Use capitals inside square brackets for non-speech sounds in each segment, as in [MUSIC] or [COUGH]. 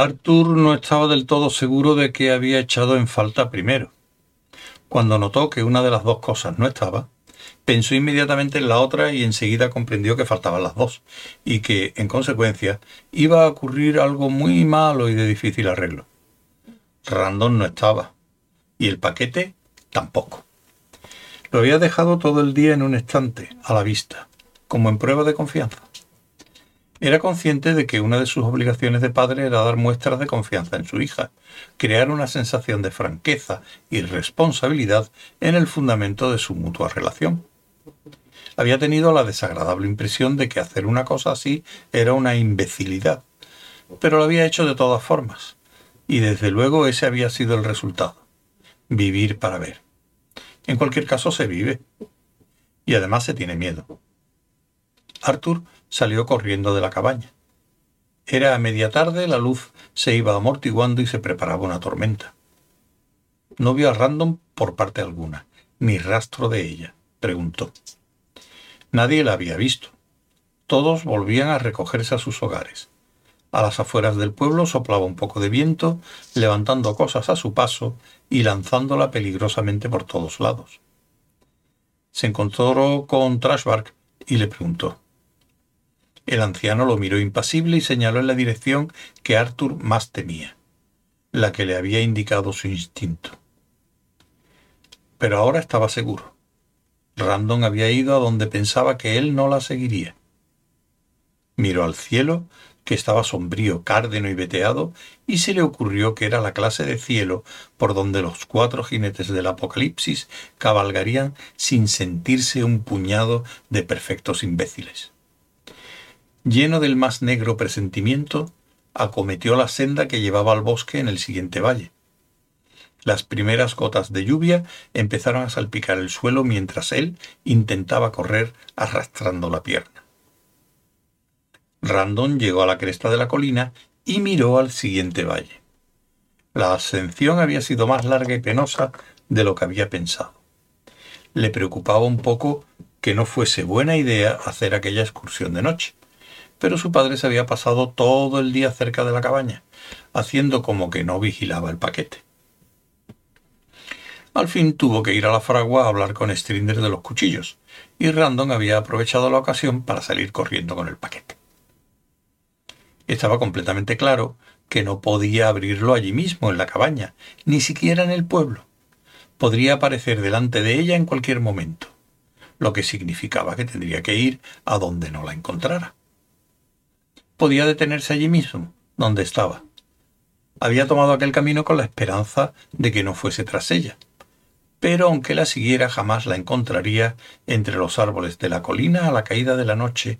Arthur no estaba del todo seguro de que había echado en falta primero. Cuando notó que una de las dos cosas no estaba, pensó inmediatamente en la otra y enseguida comprendió que faltaban las dos, y que, en consecuencia, iba a ocurrir algo muy malo y de difícil arreglo. Random no estaba, y el paquete tampoco. Lo había dejado todo el día en un estante, a la vista, como en prueba de confianza. Era consciente de que una de sus obligaciones de padre era dar muestras de confianza en su hija, crear una sensación de franqueza y responsabilidad en el fundamento de su mutua relación. Había tenido la desagradable impresión de que hacer una cosa así era una imbecilidad, pero lo había hecho de todas formas, y desde luego ese había sido el resultado. Vivir para ver. En cualquier caso se vive. Y además se tiene miedo. Arthur salió corriendo de la cabaña. Era a media tarde, la luz se iba amortiguando y se preparaba una tormenta. No vio a Random por parte alguna, ni rastro de ella, preguntó. Nadie la había visto. Todos volvían a recogerse a sus hogares. A las afueras del pueblo soplaba un poco de viento, levantando cosas a su paso y lanzándola peligrosamente por todos lados. Se encontró con Trashbark y le preguntó. El anciano lo miró impasible y señaló en la dirección que Arthur más temía, la que le había indicado su instinto. Pero ahora estaba seguro. Random había ido a donde pensaba que él no la seguiría. Miró al cielo, que estaba sombrío, cárdeno y veteado, y se le ocurrió que era la clase de cielo por donde los cuatro jinetes del Apocalipsis cabalgarían sin sentirse un puñado de perfectos imbéciles lleno del más negro presentimiento, acometió la senda que llevaba al bosque en el siguiente valle. Las primeras gotas de lluvia empezaron a salpicar el suelo mientras él intentaba correr arrastrando la pierna. Randon llegó a la cresta de la colina y miró al siguiente valle. La ascensión había sido más larga y penosa de lo que había pensado. Le preocupaba un poco que no fuese buena idea hacer aquella excursión de noche pero su padre se había pasado todo el día cerca de la cabaña, haciendo como que no vigilaba el paquete. Al fin tuvo que ir a la fragua a hablar con Strinder de los cuchillos, y Random había aprovechado la ocasión para salir corriendo con el paquete. Estaba completamente claro que no podía abrirlo allí mismo, en la cabaña, ni siquiera en el pueblo. Podría aparecer delante de ella en cualquier momento, lo que significaba que tendría que ir a donde no la encontrara podía detenerse allí mismo, donde estaba. Había tomado aquel camino con la esperanza de que no fuese tras ella, pero aunque la siguiera jamás la encontraría entre los árboles de la colina a la caída de la noche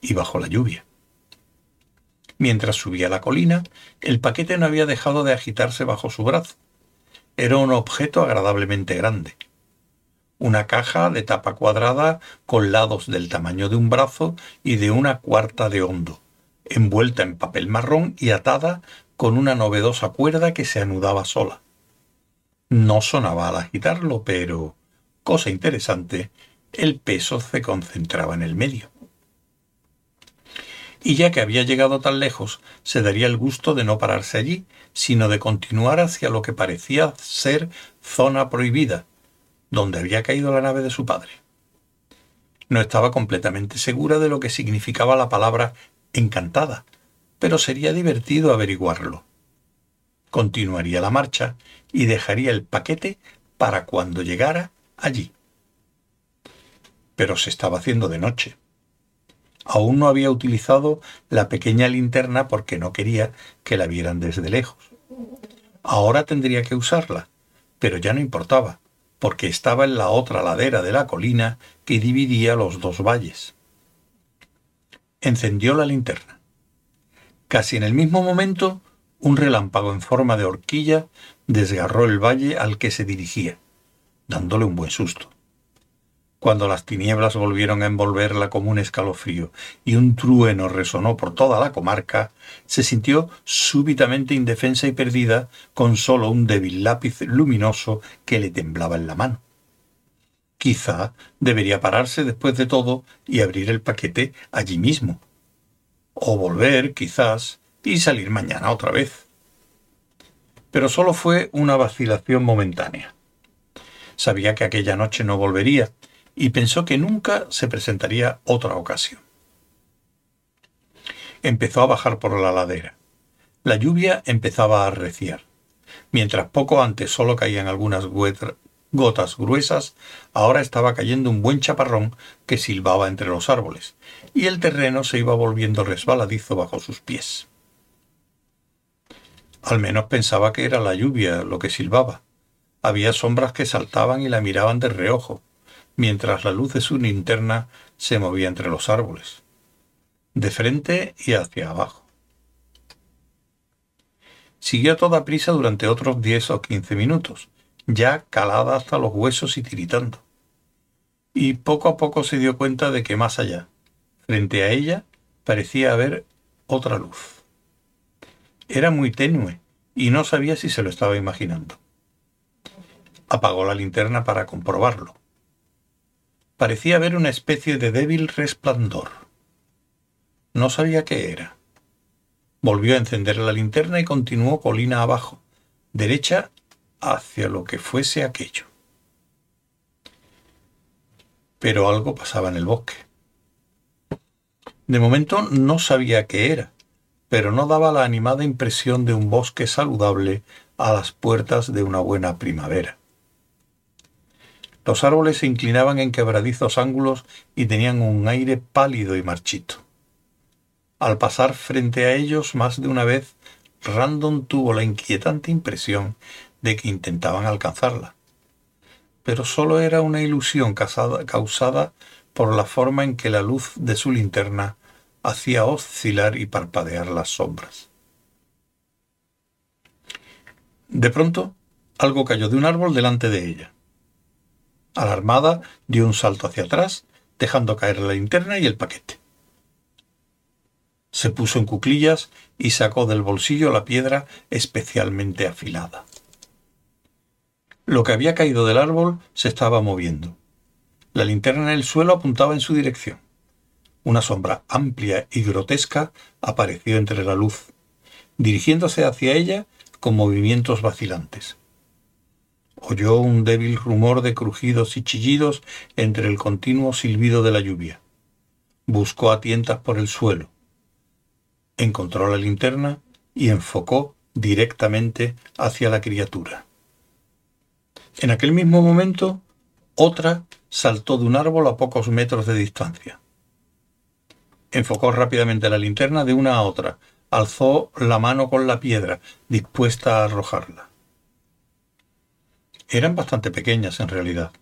y bajo la lluvia. Mientras subía la colina, el paquete no había dejado de agitarse bajo su brazo. Era un objeto agradablemente grande. Una caja de tapa cuadrada con lados del tamaño de un brazo y de una cuarta de hondo, envuelta en papel marrón y atada con una novedosa cuerda que se anudaba sola. No sonaba al agitarlo, pero, cosa interesante, el peso se concentraba en el medio. Y ya que había llegado tan lejos, se daría el gusto de no pararse allí, sino de continuar hacia lo que parecía ser zona prohibida, donde había caído la nave de su padre. No estaba completamente segura de lo que significaba la palabra encantada, pero sería divertido averiguarlo. Continuaría la marcha y dejaría el paquete para cuando llegara allí. Pero se estaba haciendo de noche. Aún no había utilizado la pequeña linterna porque no quería que la vieran desde lejos. Ahora tendría que usarla, pero ya no importaba, porque estaba en la otra ladera de la colina que dividía los dos valles encendió la linterna. Casi en el mismo momento, un relámpago en forma de horquilla desgarró el valle al que se dirigía, dándole un buen susto. Cuando las tinieblas volvieron a envolverla como un escalofrío y un trueno resonó por toda la comarca, se sintió súbitamente indefensa y perdida con solo un débil lápiz luminoso que le temblaba en la mano. Quizá debería pararse después de todo y abrir el paquete allí mismo. O volver, quizás, y salir mañana otra vez. Pero solo fue una vacilación momentánea. Sabía que aquella noche no volvería y pensó que nunca se presentaría otra ocasión. Empezó a bajar por la ladera. La lluvia empezaba a arreciar. Mientras poco antes solo caían algunas gotas gruesas, ahora estaba cayendo un buen chaparrón que silbaba entre los árboles, y el terreno se iba volviendo resbaladizo bajo sus pies. Al menos pensaba que era la lluvia lo que silbaba. Había sombras que saltaban y la miraban de reojo, mientras la luz de su linterna se movía entre los árboles, de frente y hacia abajo. Siguió toda prisa durante otros diez o quince minutos, ya calada hasta los huesos y tiritando. Y poco a poco se dio cuenta de que más allá, frente a ella, parecía haber otra luz. Era muy tenue y no sabía si se lo estaba imaginando. Apagó la linterna para comprobarlo. Parecía haber una especie de débil resplandor. No sabía qué era. Volvió a encender la linterna y continuó colina abajo, derecha hacia lo que fuese aquello. Pero algo pasaba en el bosque. De momento no sabía qué era, pero no daba la animada impresión de un bosque saludable a las puertas de una buena primavera. Los árboles se inclinaban en quebradizos ángulos y tenían un aire pálido y marchito. Al pasar frente a ellos más de una vez, Random tuvo la inquietante impresión de que intentaban alcanzarla. Pero solo era una ilusión causada por la forma en que la luz de su linterna hacía oscilar y parpadear las sombras. De pronto, algo cayó de un árbol delante de ella. Alarmada, dio un salto hacia atrás, dejando caer la linterna y el paquete. Se puso en cuclillas y sacó del bolsillo la piedra especialmente afilada. Lo que había caído del árbol se estaba moviendo. La linterna en el suelo apuntaba en su dirección. Una sombra amplia y grotesca apareció entre la luz, dirigiéndose hacia ella con movimientos vacilantes. Oyó un débil rumor de crujidos y chillidos entre el continuo silbido de la lluvia. Buscó a tientas por el suelo. Encontró la linterna y enfocó directamente hacia la criatura. En aquel mismo momento, otra saltó de un árbol a pocos metros de distancia. Enfocó rápidamente la linterna de una a otra, alzó la mano con la piedra, dispuesta a arrojarla. Eran bastante pequeñas en realidad.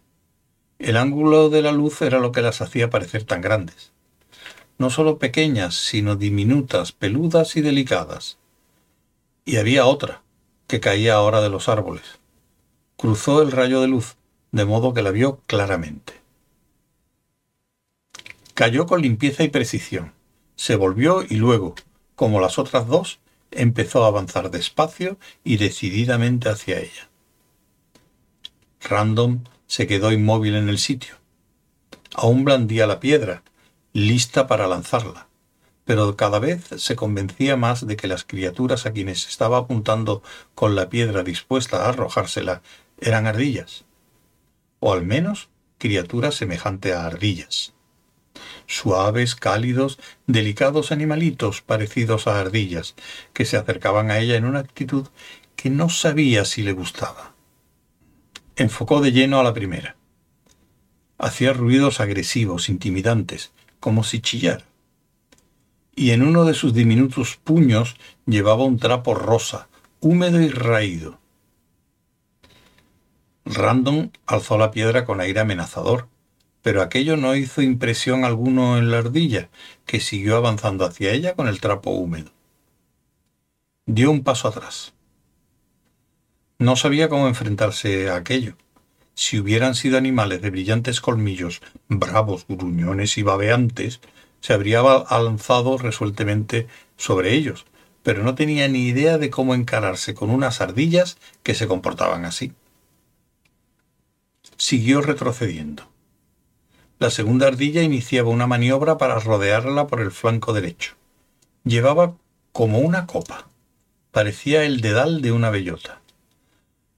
El ángulo de la luz era lo que las hacía parecer tan grandes. No solo pequeñas, sino diminutas, peludas y delicadas. Y había otra, que caía ahora de los árboles cruzó el rayo de luz, de modo que la vio claramente. Cayó con limpieza y precisión, se volvió y luego, como las otras dos, empezó a avanzar despacio y decididamente hacia ella. Random se quedó inmóvil en el sitio. Aún blandía la piedra, lista para lanzarla, pero cada vez se convencía más de que las criaturas a quienes estaba apuntando con la piedra dispuesta a arrojársela eran ardillas, o al menos criaturas semejantes a ardillas. Suaves, cálidos, delicados animalitos parecidos a ardillas, que se acercaban a ella en una actitud que no sabía si le gustaba. Enfocó de lleno a la primera. Hacía ruidos agresivos, intimidantes, como si chillara. Y en uno de sus diminutos puños llevaba un trapo rosa, húmedo y raído. Random alzó la piedra con aire amenazador, pero aquello no hizo impresión alguno en la ardilla, que siguió avanzando hacia ella con el trapo húmedo. Dio un paso atrás. No sabía cómo enfrentarse a aquello. Si hubieran sido animales de brillantes colmillos, bravos, gruñones y babeantes, se habría lanzado resueltamente sobre ellos, pero no tenía ni idea de cómo encararse con unas ardillas que se comportaban así siguió retrocediendo. La segunda ardilla iniciaba una maniobra para rodearla por el flanco derecho. Llevaba como una copa. Parecía el dedal de una bellota.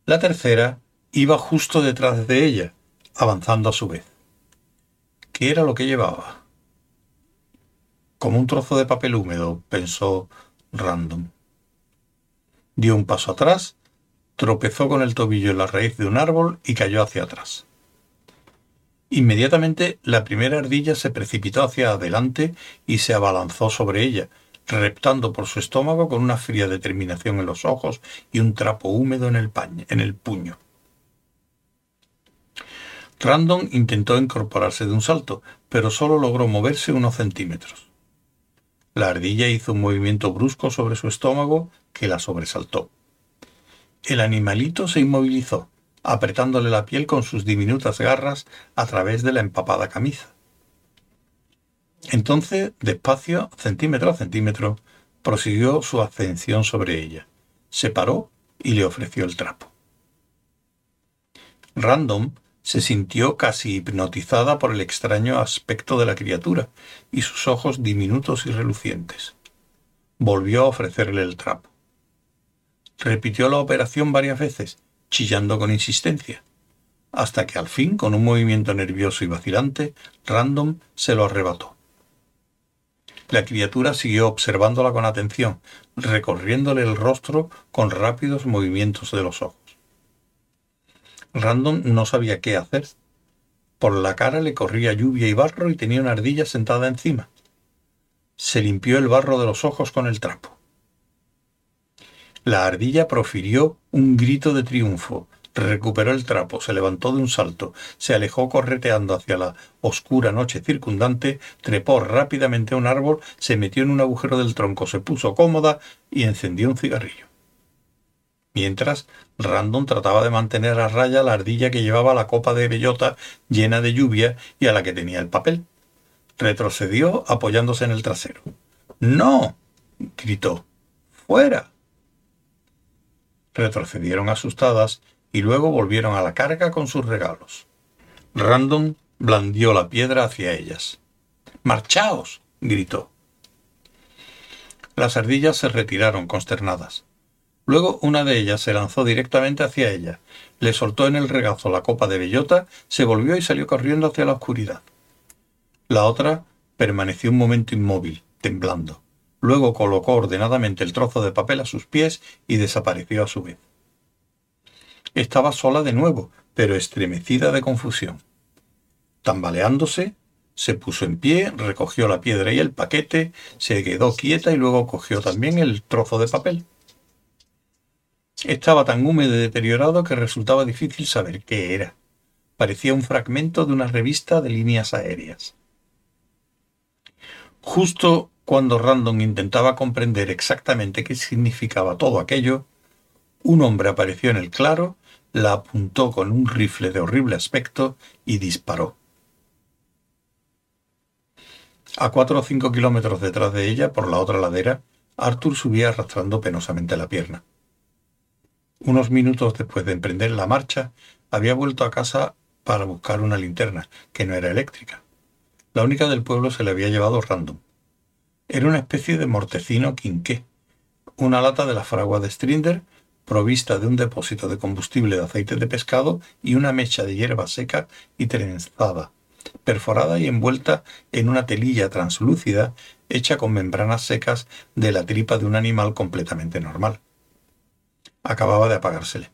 La tercera iba justo detrás de ella, avanzando a su vez. ¿Qué era lo que llevaba? Como un trozo de papel húmedo, pensó Random. Dio un paso atrás, tropezó con el tobillo en la raíz de un árbol y cayó hacia atrás. Inmediatamente la primera ardilla se precipitó hacia adelante y se abalanzó sobre ella, reptando por su estómago con una fría determinación en los ojos y un trapo húmedo en el, en el puño. Random intentó incorporarse de un salto, pero solo logró moverse unos centímetros. La ardilla hizo un movimiento brusco sobre su estómago que la sobresaltó. El animalito se inmovilizó, apretándole la piel con sus diminutas garras a través de la empapada camisa. Entonces, despacio, centímetro a centímetro, prosiguió su ascensión sobre ella. Se paró y le ofreció el trapo. Random se sintió casi hipnotizada por el extraño aspecto de la criatura y sus ojos diminutos y relucientes. Volvió a ofrecerle el trapo. Repitió la operación varias veces, chillando con insistencia, hasta que al fin, con un movimiento nervioso y vacilante, Random se lo arrebató. La criatura siguió observándola con atención, recorriéndole el rostro con rápidos movimientos de los ojos. Random no sabía qué hacer. Por la cara le corría lluvia y barro y tenía una ardilla sentada encima. Se limpió el barro de los ojos con el trapo. La ardilla profirió un grito de triunfo, recuperó el trapo, se levantó de un salto, se alejó correteando hacia la oscura noche circundante, trepó rápidamente a un árbol, se metió en un agujero del tronco, se puso cómoda y encendió un cigarrillo. Mientras, Random trataba de mantener a raya la ardilla que llevaba la copa de bellota llena de lluvia y a la que tenía el papel. Retrocedió apoyándose en el trasero. ¡No! gritó. ¡Fuera! Retrocedieron asustadas y luego volvieron a la carga con sus regalos. Random blandió la piedra hacia ellas. ¡Marchaos! gritó. Las ardillas se retiraron consternadas. Luego una de ellas se lanzó directamente hacia ella, le soltó en el regazo la copa de bellota, se volvió y salió corriendo hacia la oscuridad. La otra permaneció un momento inmóvil, temblando. Luego colocó ordenadamente el trozo de papel a sus pies y desapareció a su vez. Estaba sola de nuevo, pero estremecida de confusión. Tambaleándose, se puso en pie, recogió la piedra y el paquete, se quedó quieta y luego cogió también el trozo de papel. Estaba tan húmedo y deteriorado que resultaba difícil saber qué era. Parecía un fragmento de una revista de líneas aéreas. Justo cuando Random intentaba comprender exactamente qué significaba todo aquello, un hombre apareció en el claro, la apuntó con un rifle de horrible aspecto y disparó. A cuatro o cinco kilómetros detrás de ella, por la otra ladera, Arthur subía arrastrando penosamente la pierna. Unos minutos después de emprender la marcha, había vuelto a casa para buscar una linterna, que no era eléctrica. La única del pueblo se le había llevado random. Era una especie de mortecino quinqué, una lata de la fragua de Strinder, provista de un depósito de combustible de aceite de pescado y una mecha de hierba seca y trenzada, perforada y envuelta en una telilla translúcida hecha con membranas secas de la tripa de un animal completamente normal acababa de apagársele.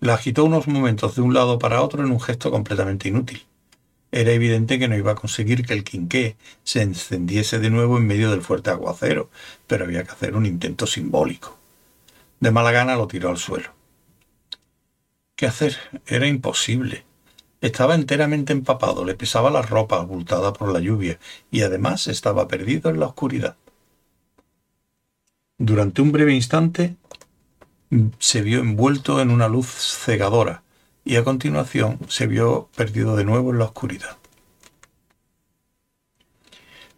La agitó unos momentos de un lado para otro en un gesto completamente inútil. Era evidente que no iba a conseguir que el quinqué se encendiese de nuevo en medio del fuerte aguacero, pero había que hacer un intento simbólico. De mala gana lo tiró al suelo. ¿Qué hacer? Era imposible. Estaba enteramente empapado, le pesaba la ropa abultada por la lluvia y además estaba perdido en la oscuridad. Durante un breve instante se vio envuelto en una luz cegadora y a continuación se vio perdido de nuevo en la oscuridad.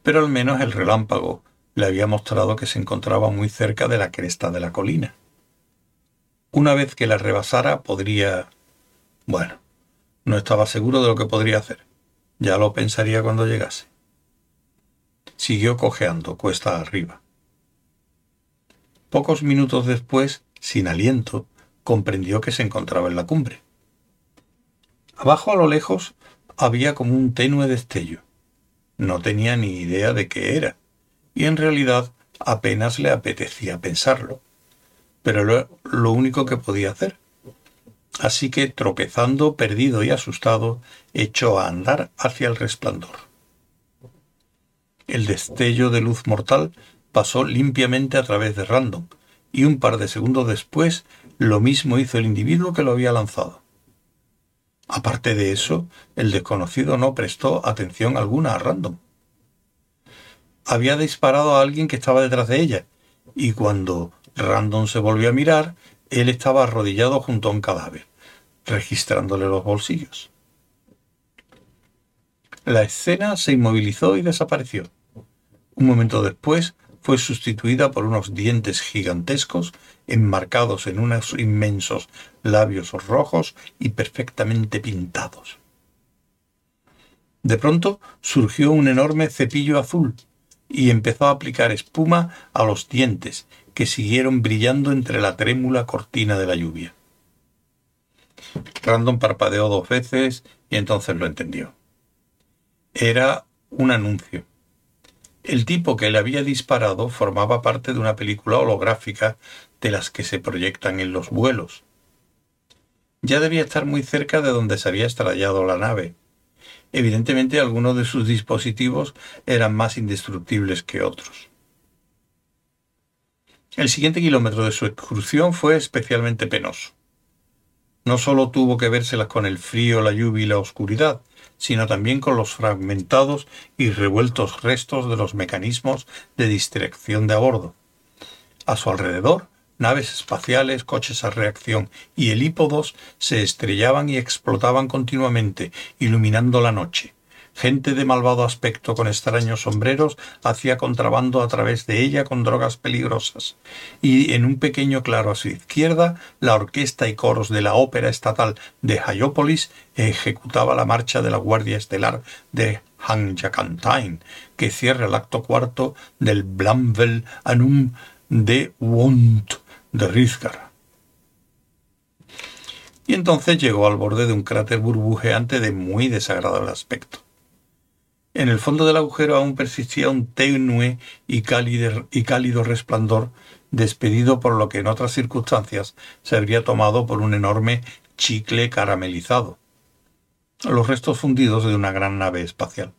Pero al menos el relámpago le había mostrado que se encontraba muy cerca de la cresta de la colina. Una vez que la rebasara podría... Bueno, no estaba seguro de lo que podría hacer. Ya lo pensaría cuando llegase. Siguió cojeando cuesta arriba. Pocos minutos después, sin aliento, comprendió que se encontraba en la cumbre. Abajo a lo lejos había como un tenue destello. No tenía ni idea de qué era, y en realidad apenas le apetecía pensarlo. Pero lo, lo único que podía hacer. Así que, tropezando, perdido y asustado, echó a andar hacia el resplandor. El destello de luz mortal pasó limpiamente a través de Random, y un par de segundos después lo mismo hizo el individuo que lo había lanzado. Aparte de eso, el desconocido no prestó atención alguna a Random. Había disparado a alguien que estaba detrás de ella, y cuando Random se volvió a mirar, él estaba arrodillado junto a un cadáver, registrándole los bolsillos. La escena se inmovilizó y desapareció. Un momento después fue sustituida por unos dientes gigantescos enmarcados en unos inmensos labios rojos y perfectamente pintados. De pronto surgió un enorme cepillo azul y empezó a aplicar espuma a los dientes, que siguieron brillando entre la trémula cortina de la lluvia. Random parpadeó dos veces y entonces lo entendió. Era un anuncio. El tipo que le había disparado formaba parte de una película holográfica de las que se proyectan en los vuelos. Ya debía estar muy cerca de donde se había estrellado la nave. Evidentemente algunos de sus dispositivos eran más indestructibles que otros. El siguiente kilómetro de su excursión fue especialmente penoso. No solo tuvo que vérselas con el frío, la lluvia y la oscuridad, sino también con los fragmentados y revueltos restos de los mecanismos de distracción de a bordo. A su alrededor, naves espaciales, coches a reacción y helípodos se estrellaban y explotaban continuamente, iluminando la noche. Gente de malvado aspecto con extraños sombreros hacía contrabando a través de ella con drogas peligrosas. Y en un pequeño claro a su izquierda, la orquesta y coros de la Ópera Estatal de Hyopolis ejecutaba la marcha de la Guardia Estelar de Hanjakantain, que cierra el acto cuarto del Blamvel Anum de Wont de Rizgar. Y entonces llegó al borde de un cráter burbujeante de muy desagradable aspecto. En el fondo del agujero aún persistía un tenue y cálido, resplandor despedido por lo que en otras circunstancias se habría tomado por un enorme chicle caramelizado. Los restos fundidos de una gran nave espacial.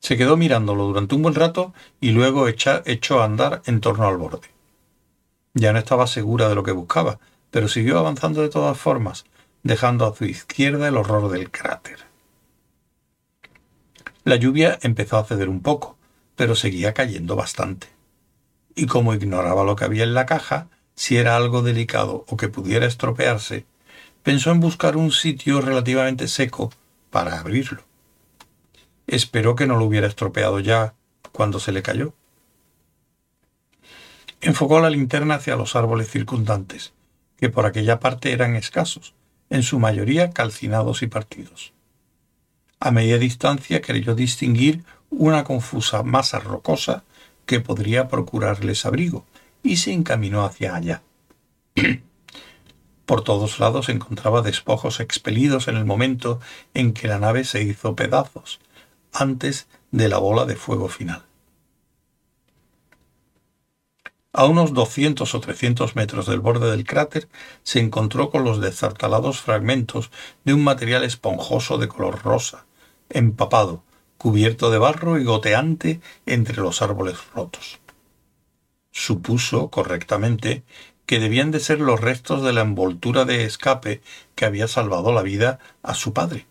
Se quedó mirándolo durante un buen rato y luego echó a andar en torno al borde. Ya no estaba segura de lo que buscaba, pero siguió avanzando de todas formas, dejando a su izquierda el horror del cráter. La lluvia empezó a ceder un poco, pero seguía cayendo bastante. Y como ignoraba lo que había en la caja, si era algo delicado o que pudiera estropearse, pensó en buscar un sitio relativamente seco para abrirlo. Esperó que no lo hubiera estropeado ya cuando se le cayó. Enfocó la linterna hacia los árboles circundantes, que por aquella parte eran escasos, en su mayoría calcinados y partidos. A media distancia creyó distinguir una confusa masa rocosa que podría procurarles abrigo, y se encaminó hacia allá. [CLEARS THROAT] Por todos lados encontraba despojos expelidos en el momento en que la nave se hizo pedazos, antes de la bola de fuego final. A unos 200 o 300 metros del borde del cráter se encontró con los desartalados fragmentos de un material esponjoso de color rosa, empapado, cubierto de barro y goteante entre los árboles rotos. Supuso correctamente que debían de ser los restos de la envoltura de escape que había salvado la vida a su padre.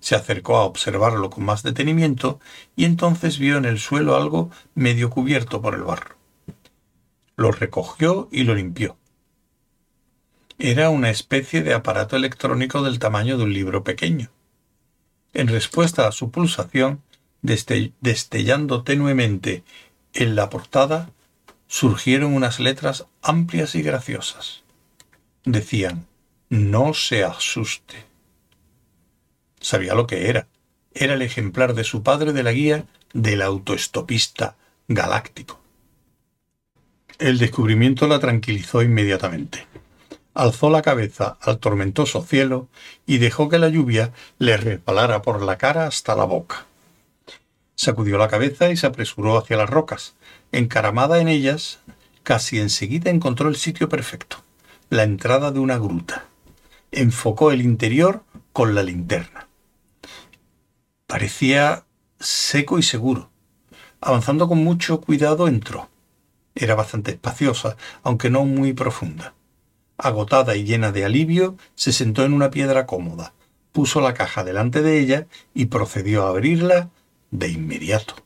Se acercó a observarlo con más detenimiento y entonces vio en el suelo algo medio cubierto por el barro. Lo recogió y lo limpió. Era una especie de aparato electrónico del tamaño de un libro pequeño. En respuesta a su pulsación, destellando tenuemente en la portada, surgieron unas letras amplias y graciosas. Decían, no se asuste. Sabía lo que era. Era el ejemplar de su padre de la guía del autoestopista galáctico. El descubrimiento la tranquilizó inmediatamente. Alzó la cabeza al tormentoso cielo y dejó que la lluvia le resbalara por la cara hasta la boca. Sacudió la cabeza y se apresuró hacia las rocas. Encaramada en ellas, casi enseguida encontró el sitio perfecto, la entrada de una gruta. Enfocó el interior con la linterna. Parecía seco y seguro. Avanzando con mucho cuidado entró. Era bastante espaciosa, aunque no muy profunda. Agotada y llena de alivio, se sentó en una piedra cómoda, puso la caja delante de ella y procedió a abrirla de inmediato.